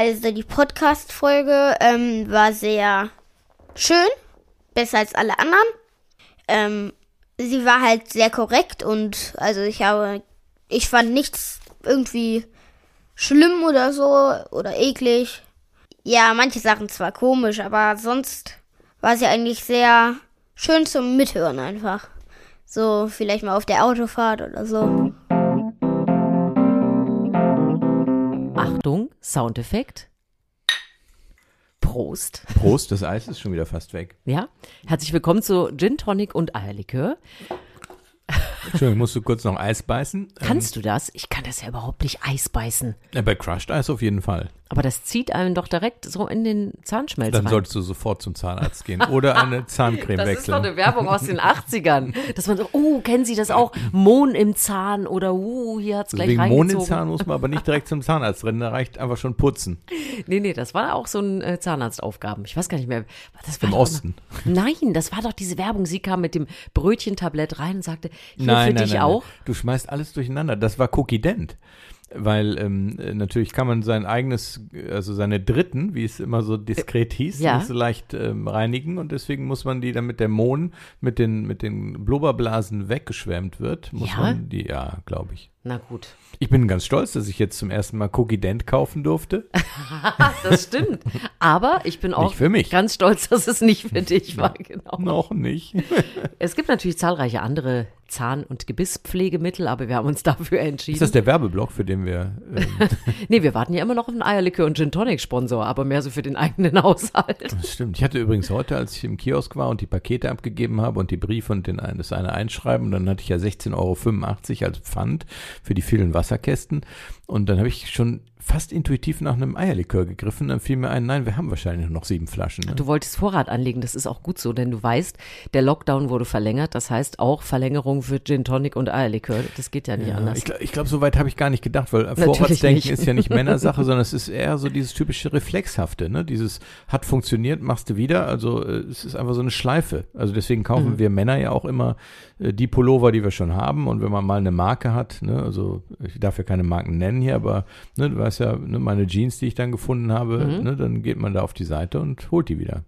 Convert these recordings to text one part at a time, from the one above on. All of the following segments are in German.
also die Podcast-Folge ähm, war sehr schön, besser als alle anderen. Ähm, sie war halt sehr korrekt und also ich habe, ich fand nichts irgendwie schlimm oder so oder eklig. Ja, manche Sachen zwar komisch, aber sonst war sie eigentlich sehr schön zum Mithören einfach. So vielleicht mal auf der Autofahrt oder so. Soundeffekt. Prost. Prost, das Eis ist schon wieder fast weg. Ja, herzlich willkommen zu Gin Tonic und Eierlikör. Entschuldigung, musst du kurz noch Eis beißen? Kannst du das? Ich kann das ja überhaupt nicht Eis beißen. Ja, bei Crushed Eis auf jeden Fall. Aber das zieht einem doch direkt so in den Zahnschmelz Dann rein. solltest du sofort zum Zahnarzt gehen oder eine Zahncreme das ist doch wechseln. eine Werbung aus den 80ern. Dass man so, oh, kennen Sie das auch? Mohn im Zahn oder, uh, hier hat's gleich Wegen Mond reingezogen. im Zahn muss man aber nicht direkt zum Zahnarzt rennen, da reicht einfach schon putzen. Nee, nee, das war auch so ein äh, Zahnarztaufgaben. Ich weiß gar nicht mehr. Das war Im Osten. Immer, nein, das war doch diese Werbung. Sie kam mit dem Brötchentablett rein und sagte, hier Nein, für nein, dich nein, auch. Nein. Du schmeißt alles durcheinander. Das war Cookie Dent. Weil ähm, äh, natürlich kann man sein eigenes, also seine Dritten, wie es immer so diskret hieß, Ja. nicht so leicht ähm, reinigen und deswegen muss man die dann mit der Mohn, mit den, mit den Blubberblasen weggeschwemmt wird, muss Ja? man die, ja, glaube ich. Na gut. Ich bin ganz stolz, dass ich jetzt zum ersten Mal Cookie Dent kaufen durfte. Das stimmt. Aber ich bin auch Nicht für mich. ganz stolz, dass es nicht für dich war. Genau. Noch nicht. Es gibt natürlich zahlreiche andere Zahn- und Gebisspflegemittel, aber wir haben uns dafür Ist entschieden. das der Werbeblock, für den wir. Ähm, nee, wir warten ja immer noch auf einen Eierlikör und Gin Tonic Sponsor, aber mehr so für den eigenen Haushalt. das stimmt. Ich hatte übrigens heute, als ich im Kiosk war und die Pakete abgegeben habe und die Briefe und den, das eine einschreiben, dann hatte ich ja 16,85 Euro als Pfand für die vielen Wasserkästen. Und dann habe ich schon fast intuitiv nach einem Eierlikör gegriffen. Dann fiel mir ein, nein, wir haben wahrscheinlich noch sieben Flaschen. Ne? Du wolltest Vorrat anlegen, das ist auch gut so, denn du weißt, der Lockdown wurde verlängert, das heißt auch Verlängerung für Gin Tonic und Eierlikör. Das geht ja nicht Ja, anders. ich glaube, ich glaub, so weit habe ich gar nicht gedacht, weil Natürlich Vorratsdenken ist ja nicht Männersache, sondern es ist eher so dieses typische Reflexhafte, ne? Dieses hat funktioniert, machst du wieder. Also äh, es ist einfach so eine Schleife. Also deswegen kaufen Mhm. wir Männer ja auch immer äh, die Pullover, die wir schon haben. Und wenn man mal eine Marke hat, ne, also ich darf ja keine Marken nennen hier, aber ne, du weißt ja, ne, meine Jeans, die ich dann gefunden habe, Mhm. ne, dann geht man da auf die Seite und holt die wieder.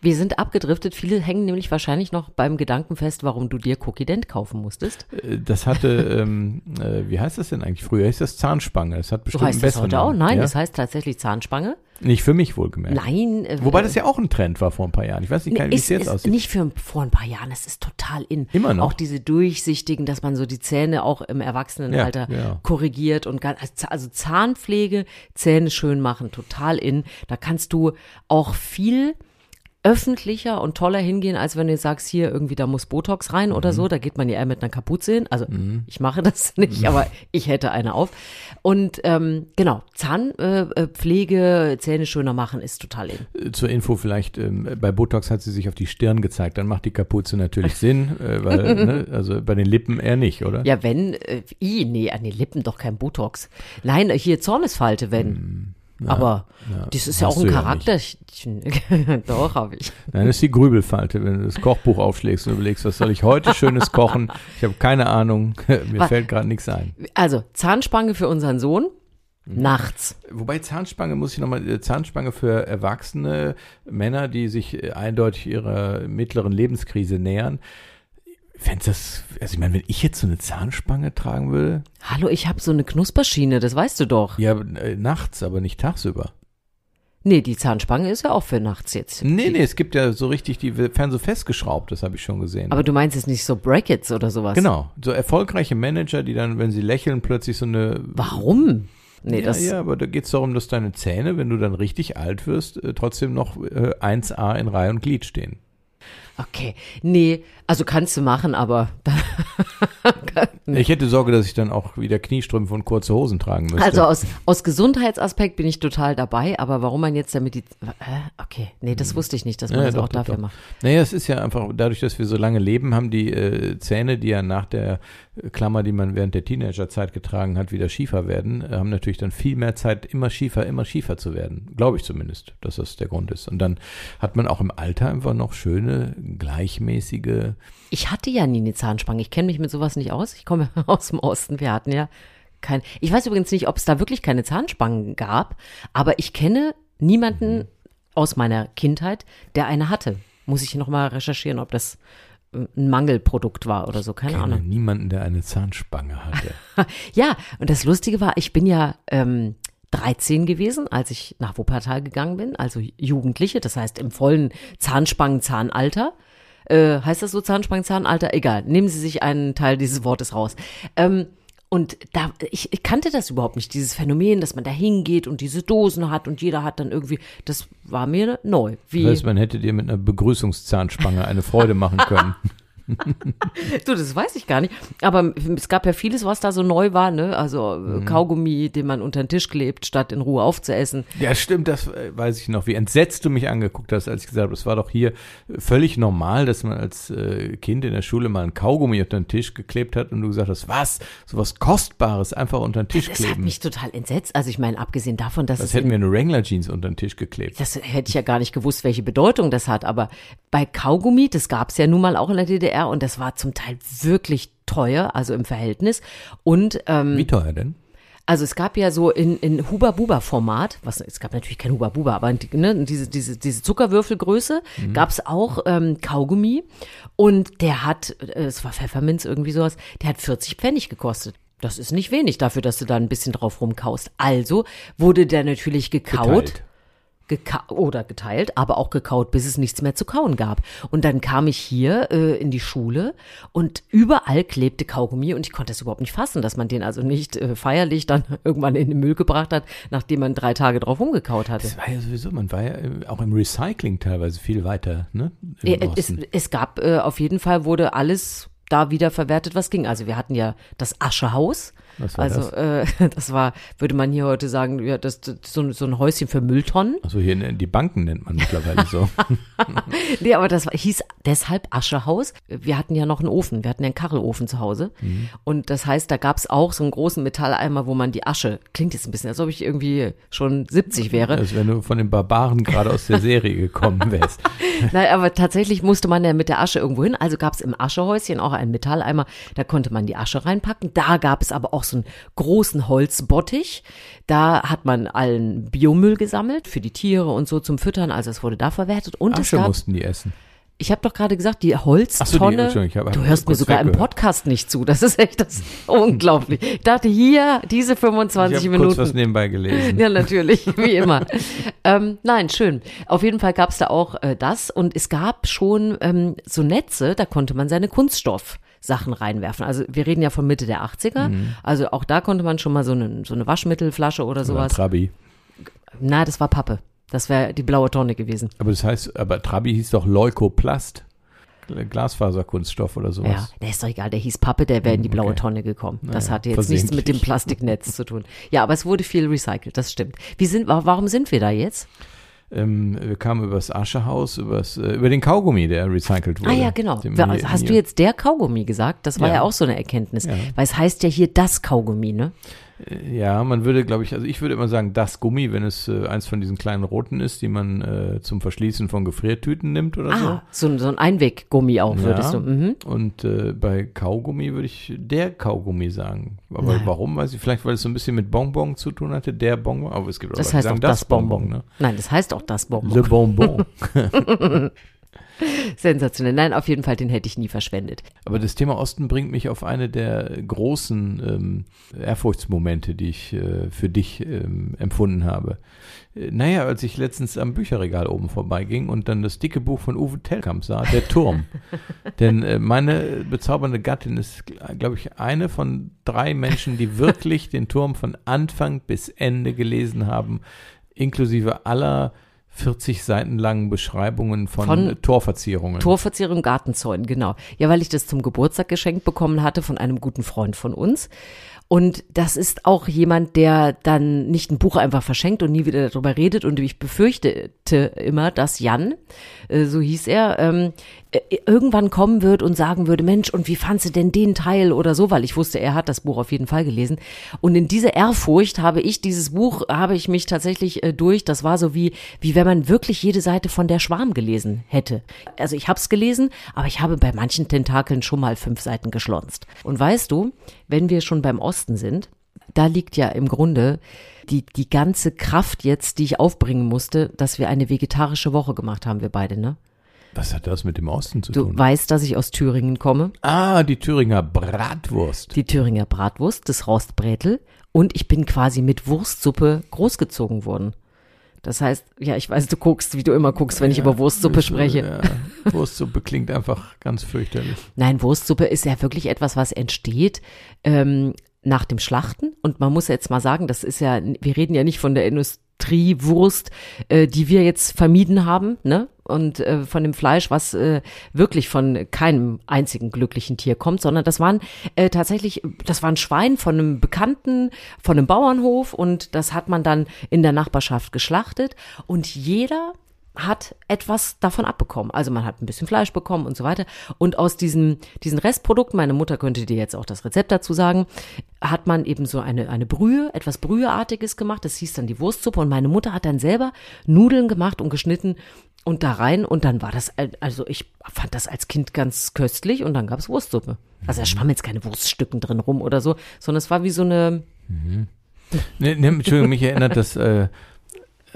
Wir sind abgedriftet, viele hängen nämlich wahrscheinlich noch beim Gedanken fest, warum du dir Cookie Dent kaufen musstest. Äh, Das hatte, ähm, äh, wie heißt das denn eigentlich? Früher hieß das Zahnspange. Das hat So bestimmt einen heißt das besseren heute auch? Nein, ja? das heißt tatsächlich Zahnspange. Nicht für mich wohlgemerkt. Nein. äh, Wobei das ja auch ein Trend war vor ein paar Jahren. Ich weiß nicht, wie es jetzt aussieht. nicht für vor ein paar Jahren, es ist total in. Immer noch? Auch diese durchsichtigen, dass man so die Zähne auch im Erwachsenenalter Ja, ja. korrigiert und ganz, also Zahnpflege, Zähne schön machen, total in. Da kannst du auch viel öffentlicher und toller hingehen, als wenn du jetzt sagst, hier irgendwie, da muss Botox rein oder Mhm. so, da geht man ja eher mit einer Kapuze hin. Also ich mache das nicht, aber ich hätte eine auf. Und ähm, genau, Zahnpflege, äh, Pflege, Zähne schöner machen ist total in. Äh, Zur Info vielleicht, ähm, bei Botox hat sie sich auf die Stirn gezeigt. Dann macht die Kapuze natürlich Sinn, äh, weil, ne, also bei den Lippen eher nicht, oder? Ja, wenn, äh, i, nee, an den Lippen doch kein Botox. Nein, äh, hier Zornesfalte, wenn. Aber ja, das ist ja auch ein du ja Charakter. doch, habe ich. Nein, das ist die Grübelfalte, wenn du das Kochbuch aufschlägst und überlegst, was soll ich heute Schönes kochen? Ich habe keine Ahnung, mir Was- fällt gerade nichts ein. Also, Zahnspange für unseren Sohn. Mhm. Nachts. Wobei Zahnspange muss ich nochmal, äh, Zahnspange für erwachsene Männer, die sich äh, eindeutig ihrer mittleren Lebenskrise nähern. Fändest das, also ich meine, wenn ich jetzt so eine Zahnspange tragen würde, Hallo, ich habe so eine Knusperschiene, das weißt du doch. ja, äh, nachts, aber nicht tagsüber. Nee, die Zahnspange ist ja auch für nachts jetzt. Nee, nee, es gibt ja so richtig, die werden so festgeschraubt, das habe ich schon gesehen. Aber du meinst jetzt nicht so Brackets oder sowas? genau, so erfolgreiche Manager, die dann, wenn sie lächeln, plötzlich so eine. Warum? Nee, ja, das. ja, aber da geht es darum, dass deine Zähne, wenn du dann richtig alt wirst, äh, trotzdem noch äh, 1A in Reihe und Glied stehen. Okay. Nee, also kannst du machen, aber. Ich hätte Sorge, dass ich dann auch wieder Kniestrümpfe und kurze Hosen tragen müsste. Also aus, aus Gesundheitsaspekt bin ich total dabei, aber warum man jetzt damit die. Hä? Okay, nee, das wusste ich nicht, dass man Ja, das doch, auch doch, dafür doch. macht. Naja, es ist ja einfach, dadurch, dass wir so lange leben, haben die äh, Zähne, die ja nach der äh, Klammer, die man während der Teenagerzeit getragen hat, wieder schiefer werden, äh, haben natürlich dann viel mehr Zeit, immer schiefer, immer schiefer zu werden. Glaube ich zumindest, dass das der Grund ist. Und dann hat man auch im Alter einfach noch schöne, gleichmäßige Ich hatte ja nie eine Zahnspange. Ich kenne mich mit sowas nicht aus. Ich komme aus dem Osten. Wir hatten ja kein. Ich weiß übrigens nicht, ob es da wirklich keine Zahnspangen gab, aber ich kenne niemanden aus meiner Kindheit, der eine hatte. Muss ich noch mal recherchieren, ob das äh, ein Mangelprodukt war oder so, keine Ich kenne Ahnung. niemanden, der eine Zahnspange hatte. Ja, und das Lustige war, ich bin ja ähm, 13 gewesen, als ich nach Wuppertal gegangen bin, also Jugendliche, das heißt im vollen Zahnspangen-Zahnalter. Äh, heißt das so Zahnspangen-Zahnalter? Egal, nehmen Sie sich einen Teil dieses Wortes raus. Ähm, und da, ich, ich kannte das überhaupt nicht, dieses Phänomen, dass man da hingeht und diese Dosen hat und jeder hat dann irgendwie, das war mir neu. Wie, Das heißt, man hätte dir mit einer Begrüßungszahnspange eine Freude machen können. Du, das weiß ich gar nicht. Aber es gab ja vieles, was da so neu war, ne? Also äh, Kaugummi, den man unter den Tisch klebt, statt in Ruhe aufzuessen. Ja, stimmt, das äh, weiß ich noch. Wie entsetzt du mich angeguckt hast, als ich gesagt habe, es war doch hier völlig normal, dass man als äh, Kind in der Schule mal ein Kaugummi unter den Tisch geklebt hat und du gesagt hast, was? So was Kostbares einfach unter den Tisch Das hat kleben. mich total entsetzt. Also ich meine, abgesehen davon, dass Das hätten wir eine Wrangler-Jeans unter den Tisch geklebt. das hätte ich ja gar nicht gewusst, welche Bedeutung das hat. Aber bei Kaugummi, das gab es ja nun mal auch in der DDR und das war zum Teil wirklich teuer, also im Verhältnis. Und ähm, Wie teuer denn? Also es gab ja so in, in Huba-Buba-Format, was es gab natürlich kein Huba-Buba, aber ne, diese, diese, diese Zuckerwürfelgröße gab es auch ähm, Kaugummi und der hat, äh, es war Pfefferminz irgendwie sowas, der hat 40 Pfennig gekostet. Das ist nicht wenig dafür, dass du da ein bisschen drauf rumkaust. Also wurde der natürlich gekaut Geteilt. Geka oder geteilt, aber auch gekaut, bis es nichts mehr zu kauen gab. Und dann kam ich hier äh, in die Schule und überall klebte Kaugummi und ich konnte das überhaupt nicht fassen, dass man den also nicht äh, feierlich dann irgendwann in den Müll gebracht hat, nachdem man drei Tage drauf rumgekaut hatte. Das war ja sowieso, man war ja äh, auch im Recycling teilweise viel weiter, ne? Äh, Es, es gab äh, auf jeden Fall wurde alles da wieder verwertet, was ging. Also wir hatten ja das Aschehaus. Was war also Äh, das war, würde man hier heute sagen, ja, das, das so, so ein Häuschen für Mülltonnen. Also hier in, die Banken nennt man mittlerweile so. Nee, aber das war, hieß deshalb Aschehaus. Wir hatten ja noch einen Ofen, wir hatten ja einen Kachelofen zu Hause. Und das heißt, da gab's auch so einen großen Metalleimer, wo man die Asche, klingt jetzt ein bisschen, als ob ich irgendwie schon 70 wäre. Als wenn du von den Barbaren gerade aus der Serie gekommen wärst. Nein, aber tatsächlich musste man ja mit der Asche irgendwo hin. Also gab's im Aschehäuschen auch einen Metalleimer, da konnte man die Asche reinpacken. Da gab es aber auch so einen großen Holzbottich. Da hat man allen Biomüll gesammelt für die Tiere und so zum Füttern. Also es wurde da verwertet. Und es Asche gab mussten die essen. Ich habe doch gerade gesagt, die Ach so, die- Holztonne. Ich hab du hörst mir sogar im. Podcast nicht zu. Das ist echt das unglaublich. Ich dachte hier diese Ich 25 habe kurz was Minuten. nebenbei gelesen. Ja, natürlich, wie immer. ähm, nein, schön. Auf jeden Fall gab es da auch äh, das und es gab schon ähm, so Netze, da konnte man seine Kunststoffsachen reinwerfen. Also wir reden ja von Mitte der 80er. Mhm. Also auch da konnte man schon mal so eine, so eine Waschmittelflasche oder Oder sowas. Trabi. Na, das war Pappe. Das wäre die blaue Tonne gewesen. Aber das heißt, aber Trabi hieß doch Leukoplast. Glasfaserkunststoff oder Ja, sowas. der ist doch egal, der hieß Pappe, der wäre in die blaue okay. Tonne gekommen. das Naja, hatte jetzt nichts mit dem. Plastiknetz zu tun. Ja, aber es wurde viel recycelt, das stimmt. Wie sind, wa- warum sind wir da jetzt? Ähm, wir kamen über das Aschehaus, übers, äh, über den Kaugummi, der recycelt wurde. Ah ja, genau. Hier- Hast du jetzt der Kaugummi gesagt? Das war ja, Ja. auch so eine Erkenntnis. Ja. Weil es heißt ja hier das Kaugummi, ne? Ja, man würde, glaube ich, also ich würde immer sagen, das Gummi, wenn es äh, eins von diesen kleinen roten ist, die man äh, zum Verschließen von Gefriertüten nimmt oder Ah, so, ein- so ein Einweggummi auch, Ja. würdest du. Mhm. so. Und äh, bei Kaugummi würde ich der Kaugummi sagen. Aber Naja. warum, weiß ich, vielleicht, weil es so ein bisschen mit Bonbon zu tun hatte, der Bonbon, aber es gibt auch Das heißt sagen auch das Bonbon. ne? Nein, das heißt auch das Bonbon. Le Bonbon. Sensationell. Nein, auf jeden Fall, den hätte ich nie verschwendet. Aber das Thema Osten bringt mich auf eine der großen ähm, Ehrfurchtsmomente, die ich äh, für dich ähm, empfunden habe. Äh, Naja, als ich letztens am Bücherregal oben vorbeiging und dann das dicke Buch von Uwe Tellkamp sah, Der Turm. Denn äh, meine bezaubernde Gattin ist, glaube ich, eine von drei Menschen, die wirklich den Turm von Anfang bis Ende gelesen haben, inklusive aller 40 Seiten langen Beschreibungen von, Von Torverzierungen. Torverzierung Gartenzäunen, genau. Ja, weil ich das zum Geburtstag geschenkt bekommen hatte von einem guten Freund von uns. Und das ist auch jemand, der dann nicht ein Buch einfach verschenkt und nie wieder darüber redet. Und ich befürchtete immer, dass Jan, äh, so hieß er, ähm, äh, irgendwann kommen wird und sagen würde, Mensch, und wie fandst du denn den Teil oder so, weil ich wusste, er hat das Buch auf jeden Fall gelesen. Und in dieser Ehrfurcht habe ich dieses Buch, habe ich mich tatsächlich äh, durch, das war so wie, wie wenn man wirklich jede Seite von der Schwarm gelesen hätte. Also ich habe es gelesen, aber ich habe bei manchen Tentakeln schon mal fünf Seiten geschlonzt. Und weißt du, wenn wir schon beim Osten sind, da liegt ja im Grunde die, die ganze Kraft jetzt, die ich aufbringen musste, dass wir eine vegetarische Woche gemacht haben, wir beide, ne? Was hat das mit dem Osten zu Du tun? weißt, dass ich aus Thüringen komme. Ah, die Thüringer Bratwurst. Die Thüringer Bratwurst, das Rostbrätel. Und ich bin quasi mit Wurstsuppe großgezogen worden. Das heißt, ja, ich weiß, du guckst, wie du immer guckst, wenn ich über Wurstsuppe Ist, spreche. Ja, Wurstsuppe klingt einfach ganz fürchterlich. Nein, Wurstsuppe ist ja wirklich etwas, was entsteht ähm, nach dem Schlachten. Und man muss jetzt mal sagen, das ist ja, wir reden ja nicht von der Industriewurst, äh, die wir jetzt vermieden haben, ne? Und äh, von dem Fleisch, was äh, wirklich von keinem einzigen glücklichen Tier kommt, sondern das waren äh, tatsächlich, das war ein Schwein von einem Bekannten, von einem Bauernhof und das hat man dann in der Nachbarschaft geschlachtet und jeder hat etwas davon abbekommen. Also man hat ein bisschen Fleisch bekommen und so weiter. Und aus diesen, diesen Restprodukten, meine Mutter könnte dir jetzt auch das Rezept dazu sagen, hat man eben so eine, eine Brühe, etwas Brüheartiges gemacht. Das hieß dann die Wurstsuppe. Und meine Mutter hat dann selber Nudeln gemacht und geschnitten und da rein. Und dann war das, also ich fand das als Kind ganz köstlich und dann gab es Wurstsuppe. Also da schwamm jetzt keine Wurststücken drin rum oder so, sondern es war wie so eine, Ne, ne, Entschuldigung, mich erinnert das äh,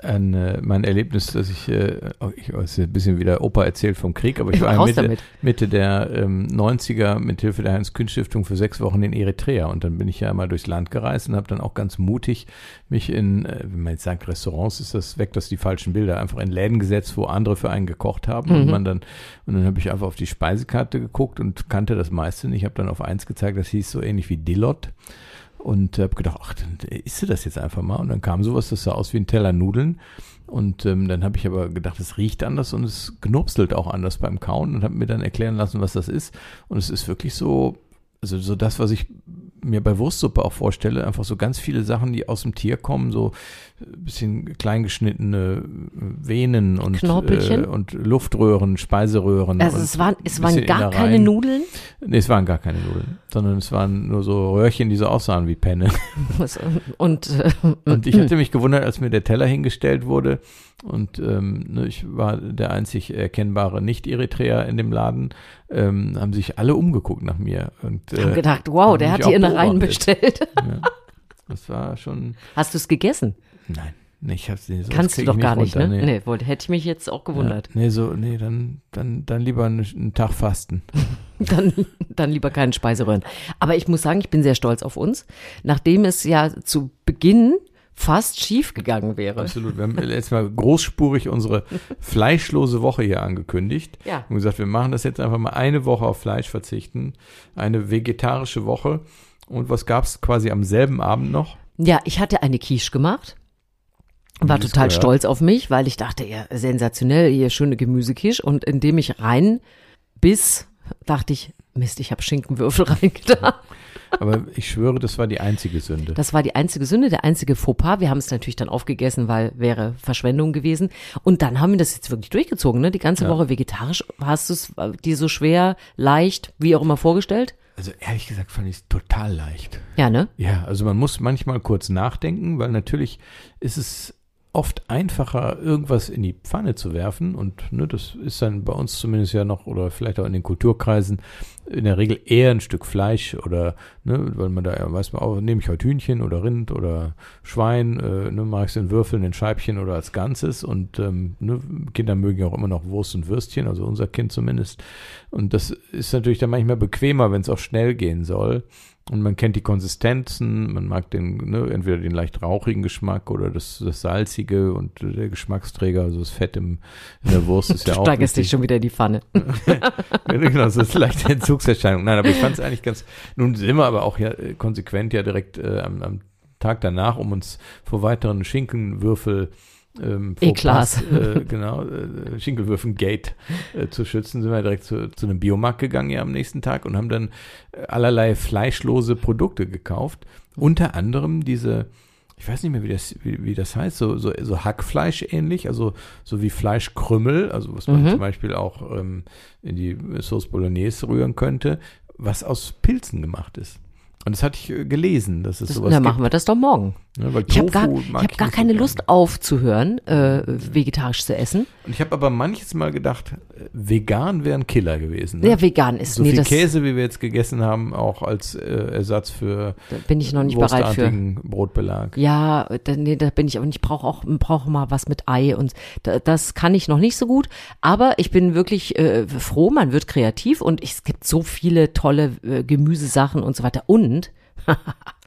an äh, mein Erlebnis, dass ich, äh, oh, ich weiß ein bisschen wie der Opa erzählt vom Krieg, aber ich war Mitte, damit. Mitte der ähm, 90er mit Hilfe der Heinz-Kühn-Stiftung für sechs Wochen in Eritrea und dann bin ich ja einmal durchs Land gereist und habe dann auch ganz mutig mich in, äh, wenn man jetzt sagt Restaurants, ist das weg, dass die falschen Bilder, einfach in Läden gesetzt, wo andere für einen gekocht haben und man dann, und dann habe ich einfach auf die Speisekarte geguckt und kannte das meiste nicht. Ich habe dann auf eins gezeigt, das hieß so ähnlich wie Dillot und habe gedacht, ach, dann isst du das jetzt einfach mal. Und dann kam sowas, das sah aus wie ein Teller Nudeln. Und ähm, dann habe ich aber gedacht, es riecht anders und es knurpselt auch anders beim Kauen und habe mir dann erklären lassen, was das ist. Und es ist wirklich so, also so das, was ich mir bei Wurstsuppe auch vorstelle, einfach so ganz viele Sachen, die aus dem Tier kommen, so ein bisschen kleingeschnittene Venen und, äh, und Luftröhren, Speiseröhren. also es waren, es waren gar keine Innereien. Nudeln. Nee, es waren gar keine Nudeln, sondern es waren nur so Röhrchen, die so aussahen wie Penne. Und, äh, Und ich hatte mich gewundert, als mir der Teller hingestellt wurde und ähm, ne, ich war der einzig erkennbare Nicht-Eritreer in dem Laden, ähm, haben sich alle umgeguckt nach mir. Und, haben äh, gedacht, wow, haben der hat die Innereien bestellt. Ja. Das war schon, Hast du es gegessen? nein, nee, ich hab's nicht. Kannst du doch gar nicht, runter, ne? Nee, wollte, hätte ich mich jetzt auch gewundert. Ja, nee, so, nee, dann, dann, dann lieber einen, einen Tag fasten. Dann, dann lieber keine Speiseröhren. Aber ich muss sagen, ich bin sehr stolz auf uns, nachdem es ja zu Beginn fast schief gegangen wäre. Absolut. Wir haben letztes Mal großspurig unsere fleischlose Woche hier angekündigt. Ja. Und gesagt, wir machen das jetzt einfach mal eine Woche auf Fleisch verzichten. Eine vegetarische Woche. Und was gab's quasi am selben Abend noch? Ja, ich hatte eine Quiche gemacht. War es total gehört. stolz auf mich, weil ich dachte, ja, sensationell, hier schöne Gemüsequiche. Und indem ich rein bis, dachte ich, Mist, ich habe Schinkenwürfel reingetan. Aber ich schwöre, das war die einzige Sünde. Das war die einzige Sünde, der einzige Fauxpas. Wir haben es natürlich dann aufgegessen, weil wäre Verschwendung gewesen. Und dann haben wir das jetzt wirklich durchgezogen, ne? Die ganze Ja. Woche vegetarisch. Hast du es äh, dir so schwer, leicht, wie auch immer vorgestellt? Also ehrlich gesagt fand ich es total leicht. Ja, ne? Ja, also man muss manchmal kurz nachdenken, weil natürlich ist es oft einfacher, irgendwas in die Pfanne zu werfen. Und ne, das ist dann bei uns zumindest ja noch, oder vielleicht auch in den Kulturkreisen, in der Regel eher ein Stück Fleisch oder, ne, weil man da ja weiß man auch, nehme ich heute Hühnchen oder Rind oder Schwein, äh, ne, mache ich es in Würfeln, in Scheibchen oder als Ganzes. Und ähm, ne, Kinder mögen ja auch immer noch Wurst und Würstchen, also unser Kind zumindest. Und das ist natürlich dann manchmal bequemer, wenn es auch schnell gehen soll. Und man kennt die Konsistenzen, man mag den, ne, entweder den leicht rauchigen Geschmack oder das, das salzige und der Geschmacksträger, also das Fett im, in der Wurst ist ja auch. steigerst dich schon wieder in die Pfanne. Genau, so ist leichte Entzugserscheinung. Nein, aber ich fand es eigentlich ganz, nun sind wir aber auch ja äh, konsequent ja direkt äh, am, am Tag danach, um uns vor weiteren Schinkenwürfel ähm, Eklas. Äh, genau, äh, Schinkelwürfen-Gate äh, zu schützen, sind wir direkt zu, zu einem Biomarkt gegangen ja am nächsten Tag und haben dann äh, allerlei fleischlose Produkte gekauft. Unter anderem diese, ich weiß nicht mehr, wie das, wie, wie das heißt, so, so, so Hackfleisch ähnlich, also so wie Fleischkrümmel, also was man Mhm. zum Beispiel auch ähm, in die Sauce Bolognese rühren könnte, was aus Pilzen gemacht ist. Und das hatte ich äh, gelesen, dass es Das, sowas dann gibt. machen wir das doch morgen. Ne, weil Ich habe gar, ich hab gar so keine gern. Lust aufzuhören, äh, vegetarisch zu essen. Und ich habe aber manches Mal gedacht, äh, vegan wäre ein Killer gewesen. Ne? Ja, vegan ist. so nee, viel Käse, wie wir jetzt gegessen haben, auch als äh, Ersatz für bin ich noch nicht bereit für. Brotbelag. Ja, da, nee, da bin ich auch nicht. Ich brauche auch brauche mal was mit Ei und da, das kann ich noch nicht so gut. Aber ich bin wirklich äh, froh, man wird kreativ und es gibt so viele tolle äh, Gemüsesachen und so weiter. Und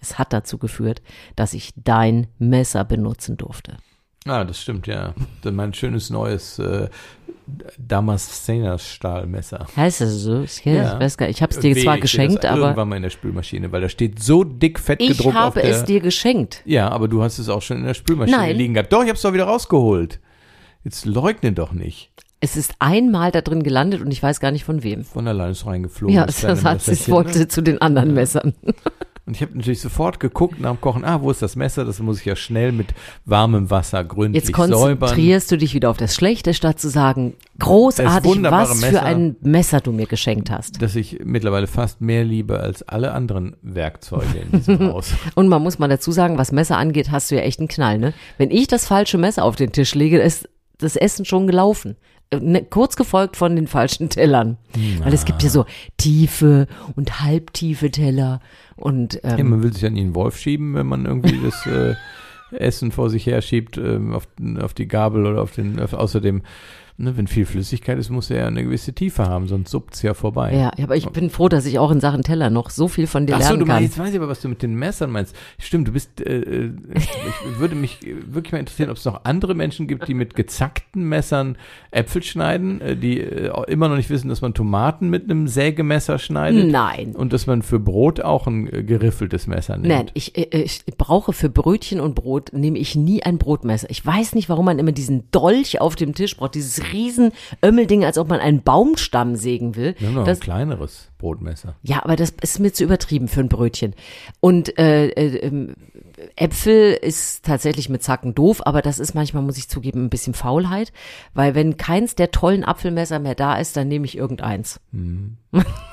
es hat dazu geführt, dass ich dein Messer benutzen durfte. Ah, das stimmt, ja. Mein schönes neues äh, Damaszener-Stahlmesser. Heißt das so? Ich, Ja. weiß gar nicht. Ich habe es dir Wehe, zwar ich geschenkt, aber Irgendwann mal in der Spülmaschine, weil da steht so dick fett ich gedruckt auf habe der. es dir geschenkt. ja, aber du hast es auch schon in der Spülmaschine Nein. liegen gehabt. Doch, ich hab's doch wieder rausgeholt. Jetzt leugne doch nicht. Es ist einmal da drin gelandet und ich weiß gar nicht von wem. Von allein ist reingeflogen. Ja, das hat es Messerchen, wollte zu den anderen Messern. Und ich habe natürlich sofort geguckt nach dem Kochen, ah, wo ist das Messer? Das muss ich ja schnell mit warmem Wasser gründlich Jetzt säubern. konzentrierst du dich wieder auf das Schlechte, statt zu sagen, großartig, was für Messer. ein Messer du mir geschenkt hast. Das ich mittlerweile fast mehr liebe als alle anderen Werkzeuge in diesem Haus. Und man muss mal dazu sagen, was Messer angeht, hast du ja echt einen Knall, ne? Wenn ich das falsche Messer auf den Tisch lege, ist das Essen schon gelaufen. Ne, kurz gefolgt von den falschen Tellern. Weil es gibt ja so tiefe und halbtiefe Teller und Ja, ähm, man will sich an ihn Wolf schieben, wenn man irgendwie das äh, Essen vor sich her schiebt, ähm, auf, auf die Gabel oder auf den, auf, außerdem, ne, wenn viel Flüssigkeit ist, muss er ja eine gewisse Tiefe haben, sonst suppt es ja vorbei. ja, aber ich bin froh, dass ich auch in Sachen Teller noch so viel von dir Ach so, lernen du kann. meinst, jetzt weiß ich aber, was du mit den Messern meinst. Stimmt, du bist, äh, äh, ich würde mich wirklich mal interessieren, ob es noch andere Menschen gibt, die mit gezackten Messern Äpfel schneiden, äh, die äh, immer noch nicht wissen, dass man Tomaten mit einem Sägemesser schneidet. Nein. Und dass man für Brot auch ein äh, geriffeltes Messer nimmt. Nein, ich, äh, ich brauche für Brötchen und Brot, nehme ich nie ein Brotmesser. Ich weiß nicht, warum man immer diesen Dolch auf dem Tisch braucht, dieses riesen Ömmelding, als ob man einen Baumstamm sägen will. Wir haben noch Das, ein kleineres Brotmesser. ja, aber das ist mir zu übertrieben für ein Brötchen. Und äh, äh, ähm, Äpfel ist tatsächlich mit Zacken doof, aber das ist manchmal, muss ich zugeben, ein bisschen Faulheit, weil wenn keins der tollen Apfelmesser mehr da ist, dann nehme ich irgendeins.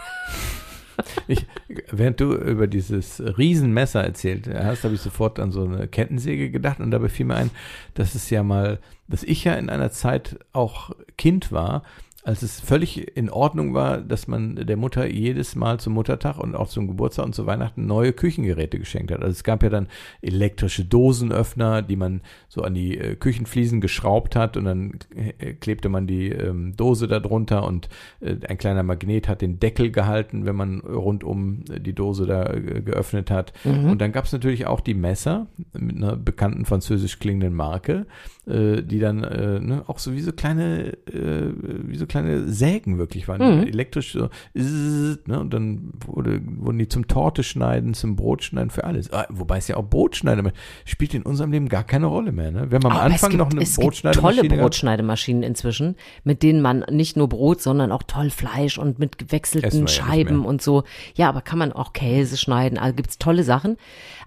Ich, während du über dieses Riesenmesser erzählt hast, habe ich sofort an so eine Kettensäge gedacht und dabei fiel mir ein, dass es ja mal, dass ich ja in einer Zeit auch Kind war, als es völlig in Ordnung war, dass man der Mutter jedes Mal zum Muttertag und auch zum Geburtstag und zu Weihnachten neue Küchengeräte geschenkt hat. Also es gab ja dann elektrische Dosenöffner, die man so an die äh, Küchenfliesen geschraubt hat und dann äh, klebte man die ähm, Dose darunter und äh, ein kleiner Magnet hat den Deckel gehalten, wenn man rundum äh, die Dose da äh, geöffnet hat. Und dann gab es natürlich auch die Messer mit einer bekannten französisch klingenden Marke, äh, die dann ne, auch so wie so kleine, wie so kleine Sägen wirklich waren, elektrisch so, ne, und dann wurde, wurden die zum Torte schneiden, zum Brotschneiden für alles. Ah, wobei es ja auch Brotschneiden spielt in unserem Leben gar keine Rolle mehr. Ne? Wir haben am Aber Anfang es gibt, noch eine es gibt tolle Brotschneidemaschine gehabt. Brotschneidemaschinen inzwischen, mit denen man nicht nur Brot, sondern auch toll Fleisch und mit gewechselten ja Scheiben und so. Ja, aber kann man auch Käse schneiden, also gibt's tolle Sachen.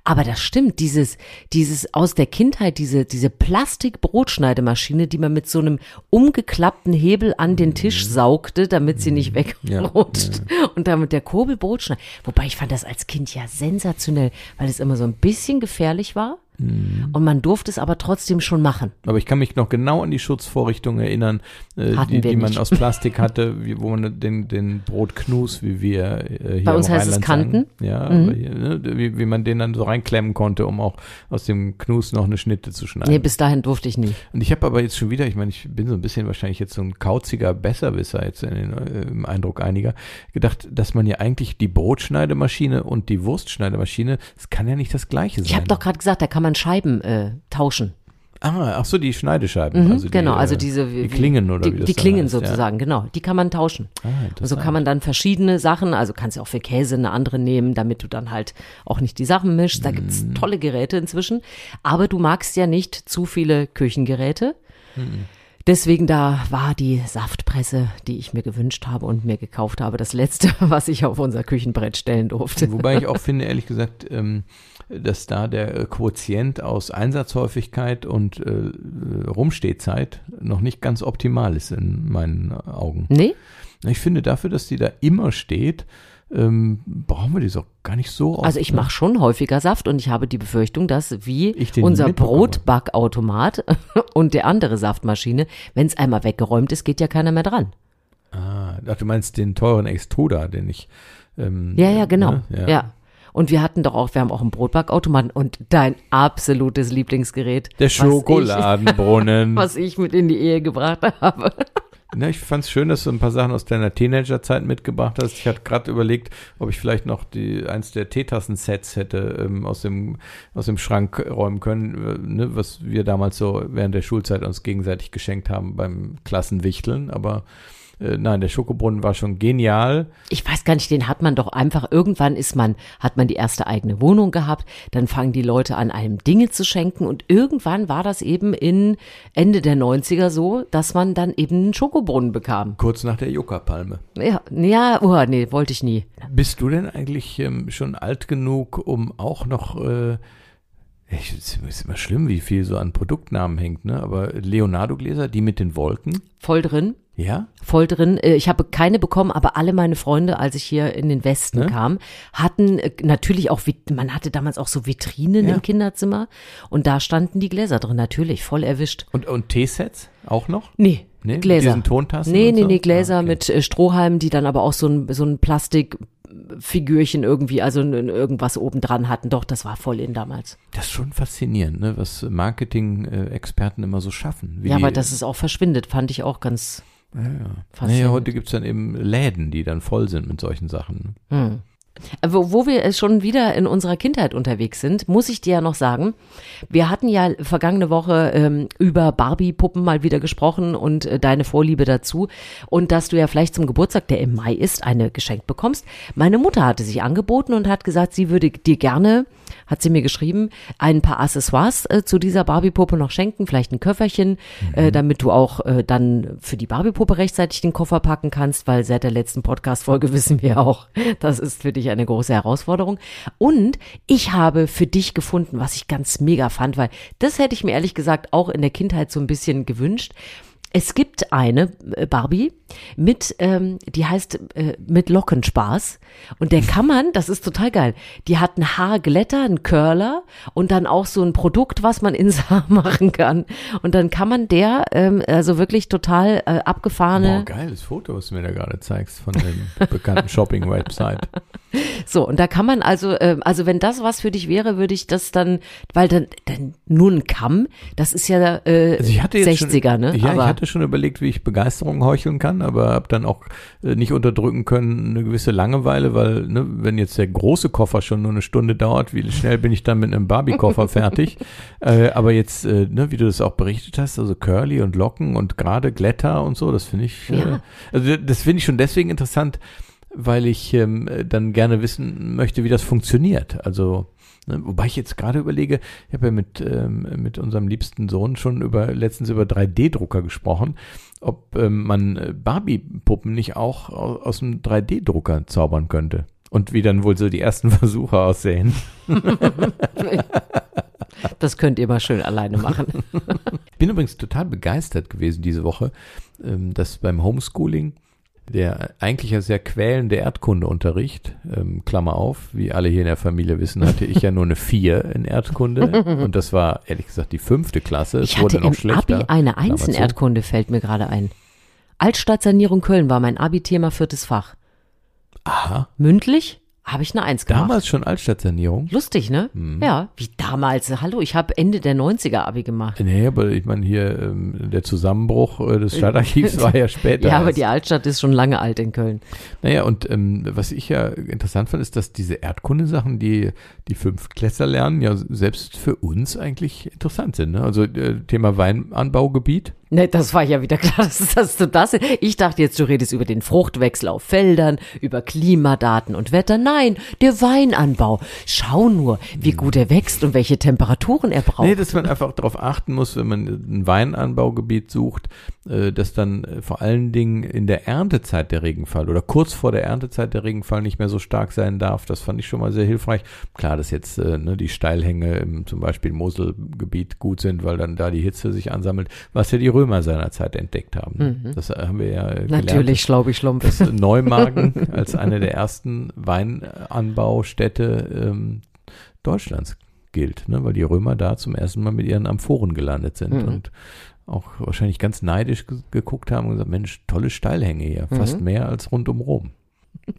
Aber das stimmt, dieses, dieses aus der Kindheit, diese, diese Plastik-Brotschneidemaschine, die man mit so einem umgeklappten Hebel an den Tisch saugte, damit sie nicht Mhm. Ja, wegrutscht und damit der Kurbel Brot schneidet. Wobei ich fand das als Kind ja sensationell, weil es immer so ein bisschen gefährlich war. Mhm. Und man durfte es aber trotzdem schon machen. Aber ich kann mich noch genau an die Schutzvorrichtungen erinnern, äh, die, die man nicht. aus Plastik hatte, wie, wo man den, den Brotknus, wie wir äh, hier Bei uns heißt es Rheinland Kanten. Mhm. Sagen, ja, aber hier, ne, wie, wie man den dann so reinklemmen konnte, um auch aus dem Knus noch eine Schnitte zu schneiden. Nee, bis dahin durfte ich nie. Und ich habe aber jetzt schon wieder, ich meine, ich bin so ein bisschen wahrscheinlich jetzt so ein kauziger Besserwisser jetzt den, äh, im Eindruck einiger, gedacht, dass man ja eigentlich die Brotschneidemaschine und die Wurstschneidemaschine, das kann ja nicht das gleiche sein. Ich habe doch gerade gesagt, da kann man Scheiben äh, tauschen. Ah, ach so, die Schneidescheiben. Mhm, also die, genau, also äh, diese die Klingen oder die, wie das die Klingen heißt, ja. sozusagen, genau. Die kann man tauschen. Ah, Also interessant. kann man dann verschiedene Sachen, also kannst du auch für Käse eine andere nehmen, damit du dann halt auch nicht die Sachen mischst. Da gibt's Mhm. tolle Geräte inzwischen. Aber du magst ja nicht zu viele Küchengeräte. Mhm. Deswegen da war die Saftpresse, die ich mir gewünscht habe und mir gekauft habe, das letzte, was ich auf unser Küchenbrett stellen durfte. Wobei ich auch finde, ehrlich gesagt, ähm, dass da der äh, Quotient aus Einsatzhäufigkeit und äh, Rumstehzeit noch nicht ganz optimal ist in meinen Augen. Nee? Ich finde dafür, dass die da immer steht, ähm, brauchen wir die so gar nicht so oft. Also ich ne? mache schon häufiger Saft und ich habe die Befürchtung, dass wie unser. Brotbackautomat und der andere Saftmaschine, wenn es einmal weggeräumt ist, geht ja keiner mehr dran. Ah, ach, du meinst den teuren Extruder, den ich. Ähm, Ja, ja, genau. ne? Ja. Und wir hatten doch auch, wir haben auch einen Brotbackautomaten und dein absolutes Lieblingsgerät. Der was ich- Schokoladenbrunnen. Was ich mit in die Ehe gebracht habe. Ne, ich fand es schön, dass du ein paar Sachen aus deiner Teenagerzeit mitgebracht hast. Ich hatte gerade überlegt, ob ich vielleicht noch die eins der Teetassen-Sets hätte ähm, aus dem aus dem Schrank räumen können, äh, ne, was wir damals so während der Schulzeit uns gegenseitig geschenkt haben beim Klassenwichteln. Aber äh, nein, der Schokobrunnen war schon genial. Ich weiß gar nicht, den hat man doch einfach, irgendwann ist man, hat man die erste eigene Wohnung gehabt, dann fangen die Leute an, einem Dinge zu schenken und irgendwann war das eben in Ende der 90er so, dass man dann eben einen Schokobrunnen bekam. Kurz nach der Yucca-Palme. Ja, ja, oh, nee, wollte ich nie. Bist du denn eigentlich ähm, schon alt genug, um auch noch äh, ich, es ist immer schlimm, wie viel so an Produktnamen hängt, ne? Aber Leonardo-Gläser, die mit den Wolken, Voll drin. Ja? voll drin. Äh, Ich habe keine bekommen, aber alle meine Freunde, als ich hier in den Westen Ne? kam, hatten äh, natürlich auch, man hatte damals auch so Vitrinen Ja. im Kinderzimmer und da standen die Gläser drin, natürlich, voll erwischt. Und, und Teesets auch noch? Nee, Nee, mit Gläser. diesen Tontassen Nee, nee, so? nee, Gläser Ah, okay. mit äh, Strohhalmen, die dann aber auch so ein, so ein Plastikfigürchen irgendwie, also n- irgendwas oben dran hatten. Doch, das war voll in damals. Das ist schon faszinierend, ne? was Marketing-Experten immer so schaffen. Ja, aber dass es auch verschwindet, fand ich auch ganz. Ja, ja. faszinierend. Naja, heute gibt's dann eben Läden, die dann voll sind mit solchen Sachen. Hm. Äh, Wo, wo wir äh, schon wieder in unserer Kindheit unterwegs sind, muss ich dir ja noch sagen, wir hatten ja vergangene Woche ähm, über Barbie-Puppen mal wieder gesprochen und äh, deine Vorliebe dazu und dass du ja vielleicht zum Geburtstag, der im Mai ist, eine geschenkt bekommst. Meine Mutter hatte sich angeboten und hat gesagt, sie würde dir gerne, hat sie mir geschrieben, ein paar Accessoires äh, zu dieser Barbie-Puppe noch schenken, vielleicht ein Köfferchen, äh, damit du auch äh, dann für die Barbie-Puppe rechtzeitig den Koffer packen kannst, weil seit der letzten Podcast-Folge wissen wir auch, das ist für dich eine große Herausforderung. Und ich habe für dich gefunden, was ich ganz mega fand, weil das hätte ich mir ehrlich gesagt auch in der Kindheit so ein bisschen gewünscht. Es gibt eine äh, Barbie mit, ähm, die heißt äh, mit Lockenspaß. Und der kann man, das ist total geil, die hat einen Haarglätter, einen Curler und dann auch so ein Produkt, was man ins Haar machen kann. Und dann kann man der, ähm, also wirklich total äh, abgefahrene, Boah, geiles Foto, was du mir da gerade zeigst von der bekannten Shopping-Website. So, und da kann man also, ähm, also wenn das was für dich wäre, würde ich das dann, weil dann, dann nur ein Kamm, das ist ja äh, Also ich hatte jetzt 60er, schon, ne? Ja, Aber ich hatte schon überlegt, wie ich Begeisterung heucheln kann, aber habe dann auch äh, nicht unterdrücken können eine gewisse Langeweile, weil ne, wenn jetzt der große Koffer schon nur eine Stunde dauert, wie schnell bin ich dann mit einem Barbie-Koffer fertig? Äh, aber jetzt, äh, ne, wie du das auch berichtet hast, also Curly und Locken und gerade Glätter und so, das finde ich, äh, Ja. also das finde ich schon deswegen interessant, weil ich ähm, dann gerne wissen möchte, wie das funktioniert. Also Ne, wobei ich jetzt gerade überlege, ich habe ja mit, ähm, mit unserem liebsten Sohn schon über letztens über 3D-Drucker gesprochen, ob ähm, man äh, Barbie-Puppen nicht auch au- aus dem 3D-Drucker zaubern könnte. Und wie dann wohl so die ersten Versuche aussehen. das könnt ihr mal schön alleine machen. Ich bin übrigens total begeistert gewesen diese Woche, ähm, dass beim Homeschooling der eigentlich ja sehr quälende Erdkundeunterricht, ähm, Klammer auf, wie alle hier in der Familie wissen, hatte ich ja nur eine vier in Erdkunde und das war ehrlich gesagt die fünfte Klasse. Es Ich hatte wurde noch im schlechter. Abi eine Eins in. Erdkunde, fällt mir gerade ein. Altstadtsanierung Köln war mein Abi-Thema viertes Fach. Aha, Mündlich habe ich eine Eins gemacht. damals schon Altstadtsanierung. Lustig, ne? Mhm. Ja, wie damals. Hallo, ich habe Ende der 90er Abi gemacht. Nee, aber ich meine hier, ähm, der Zusammenbruch äh, des Stadtarchivs war ja später. Ja, aber die Altstadt ist schon lange alt in Köln. Naja, und ähm, was ich ja interessant fand, ist, dass diese Erdkundesachen, die die Fünftklässler lernen, ja selbst für uns eigentlich interessant sind. Ne? Also äh, Thema Weinanbaugebiet. Ne, das war ja wieder klar, dass, dass du das. Ich dachte jetzt, du redest über den Fruchtwechsel auf Feldern, über Klimadaten und Wetter. Nein, der Weinanbau. Schau nur, wie gut er wächst und welche Temperaturen er braucht. Nee, dass man einfach darauf achten muss, wenn man ein Weinanbaugebiet sucht, äh, dass dann äh, vor allen Dingen in der Erntezeit der Regenfall oder kurz vor der Erntezeit der Regenfall nicht mehr so stark sein darf. Das fand ich schon mal sehr hilfreich. Klar, dass jetzt äh, ne, die Steilhänge im zum Beispiel Moselgebiet gut sind, weil dann da die Hitze sich ansammelt, was ja die Römer seinerzeit entdeckt haben. Das haben wir ja gelernt. Natürlich, Schlumpf. dass Neumagen als eine der ersten Weinanbaustädte ähm, Deutschlands gilt, ne? weil die Römer da zum ersten Mal mit ihren Amphoren gelandet sind Mhm. und auch wahrscheinlich ganz neidisch ge geguckt haben und gesagt, Mensch, tolle Steilhänge hier, fast Mhm. mehr als rund um Rom.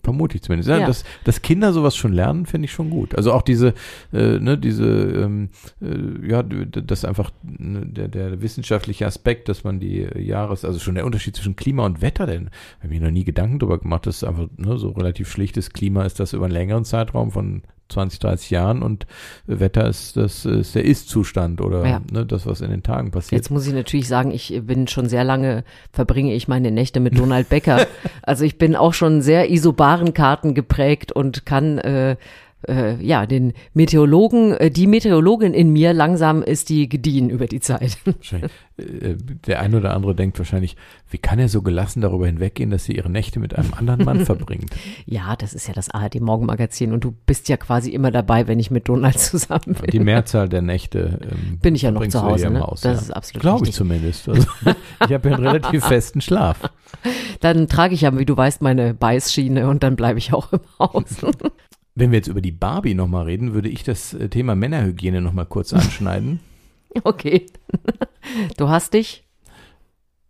Vermute ich zumindest. Ja, Ja. Dass, dass Kinder sowas schon lernen, finde ich schon gut. Also auch diese, äh, ne, diese, ähm, äh, ja, das einfach ne, der, der wissenschaftliche Aspekt, dass man die Jahres, also schon der Unterschied zwischen Klima und Wetter, denn habe ich noch nie Gedanken drüber gemacht, dass es einfach ne, so relativ schlichtes Klima ist, das über einen längeren Zeitraum von 20, 30 Jahren und Wetter ist das ist der Ist-Zustand oder Ja. ne, das, was in den Tagen passiert. Jetzt muss ich natürlich sagen, ich bin schon sehr lange, verbringe ich meine Nächte mit Donald Becker. also ich bin auch schon sehr isobaren Karten geprägt und kann äh, äh, ja den Meteorologen, äh, die Meteorologin in mir langsam ist die gediehen über die Zeit. Äh, der ein oder andere denkt wahrscheinlich, wie kann er so gelassen darüber hinweggehen, dass sie ihre Nächte mit einem anderen Mann verbringt? ja, das ist ja das ARD Morgenmagazin und du bist ja quasi immer dabei, wenn ich mit Donald zusammen bin. Die Mehrzahl der Nächte ähm, Bin ich ja noch zu Hause, ne? Haus, Das ja. ist absolut Glaube ich zumindest. Also, ich habe ja einen relativ festen Schlaf. Dann trage ich ja, wie du weißt, meine Beißschiene und dann bleibe ich auch im Haus. Wenn wir jetzt über die Barbie nochmal reden, würde ich das äh, Thema Männerhygiene nochmal kurz anschneiden. okay. Du hast dich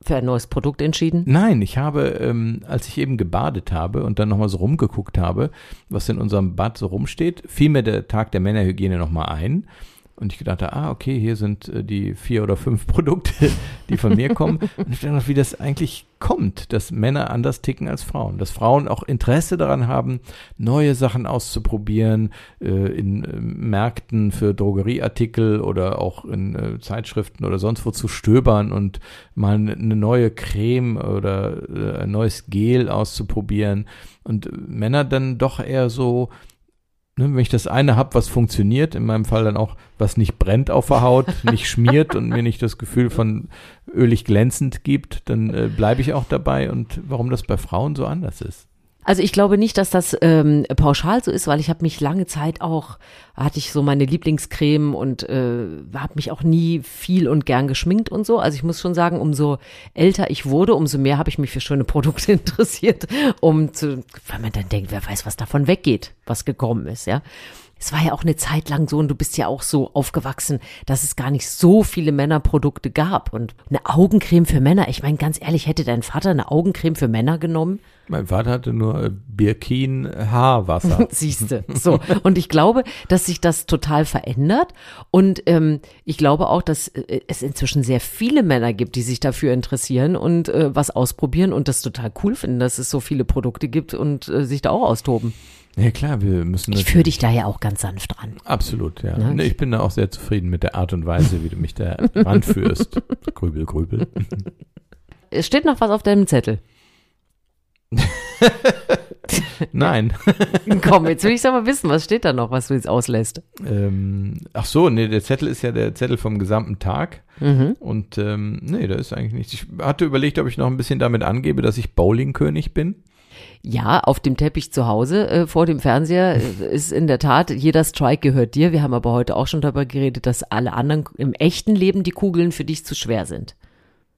für ein neues Produkt entschieden? Nein, ich habe, ähm, als ich eben gebadet habe und dann nochmal so rumgeguckt habe, was in unserem Bad so rumsteht, fiel mir der Tag der Männerhygiene nochmal ein. Und ich gedachte, ah, okay, hier sind äh, die vier oder fünf Produkte, die von mir kommen. Und ich dachte, wie das eigentlich kommt, dass Männer anders ticken als Frauen. Dass Frauen auch Interesse daran haben, neue Sachen auszuprobieren, äh, in äh, Märkten für Drogerieartikel oder auch in Zeitschriften oder sonst wo zu stöbern und mal eine eine neue Creme oder ein neues Gel auszuprobieren. Und Männer dann doch eher so, ne, wenn ich das eine habe, was funktioniert, in meinem Fall dann auch, was nicht brennt auf der Haut, nicht schmiert und mir nicht das Gefühl von ölig glänzend gibt, dann äh, bleibe ich auch dabei. Und warum das bei Frauen so anders ist. Also ich glaube nicht, dass das ähm, pauschal so ist, weil ich habe mich lange Zeit auch, hatte ich so meine Lieblingscreme und äh, habe mich auch nie viel und gern geschminkt und so. Also ich muss schon sagen, umso älter ich wurde, umso mehr habe ich mich für schöne Produkte interessiert, um zu, weil man dann denkt, wer weiß, was davon weggeht, was gekommen ist, ja. Es war ja auch eine Zeit lang so und du bist ja auch so aufgewachsen, dass es gar nicht so viele Männerprodukte gab. Und eine Augencreme für Männer, ich meine ganz ehrlich, hätte dein Vater eine Augencreme für Männer genommen? Mein Vater hatte nur äh, Birkin Haarwasser. Siehste. So. Und ich glaube, dass sich das total verändert. Und ähm, ich glaube auch, dass äh, es inzwischen sehr viele Männer gibt, die sich dafür interessieren und äh, was ausprobieren und das total cool finden, dass es so viele Produkte gibt und äh, sich da auch austoben. Ja klar, wir müssen Ich führe dich da ja auch ganz sanft ran. Absolut, ja. Ne? Ich bin da auch sehr zufrieden mit der Art und Weise, wie du mich da ranführst. grübel, grübel. Es steht noch was auf deinem Zettel. Nein. Komm, jetzt will ich aber wissen, was steht da noch, was du jetzt auslässt. Ähm, ach so, nee, der Zettel ist ja der Zettel vom gesamten Tag. Mhm. Und ähm, nee, da ist eigentlich nichts. Ich hatte überlegt, ob ich noch ein bisschen damit angebe, dass ich Bowlingkönig bin. Ja, auf dem Teppich zu Hause äh, vor dem Fernseher äh, ist in der Tat, jeder Strike gehört dir. Wir haben aber heute auch schon darüber geredet, dass alle anderen im echten Leben die Kugeln für dich zu schwer sind.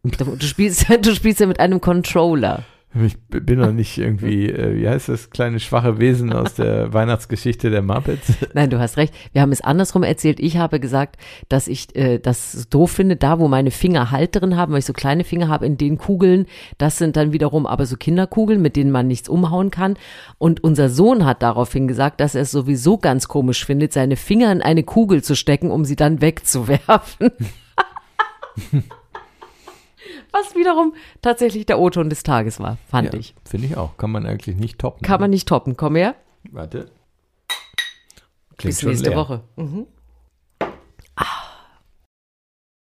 Du, du spielst, du spielst ja mit einem Controller. Ich bin noch nicht irgendwie, äh, wie heißt das kleine schwache Wesen aus der Weihnachtsgeschichte der Muppets? Nein, du hast recht. Wir haben es andersrum erzählt. Ich habe gesagt, dass ich äh, das doof finde, da wo meine Finger Halt drin haben, weil ich so kleine Finger habe, in den Kugeln, das sind dann wiederum aber so Kinderkugeln, mit denen man nichts umhauen kann. Und unser Sohn hat daraufhin gesagt, dass er es sowieso ganz komisch findet, seine Finger in eine Kugel zu stecken, um sie dann wegzuwerfen. Was wiederum tatsächlich der O-Ton des Tages war, fand Ja, ich. Finde ich auch. Kann man eigentlich nicht toppen. Kann man nicht toppen. Komm her. Warte. Klingt Bis schon nächste leer. Woche. Mhm.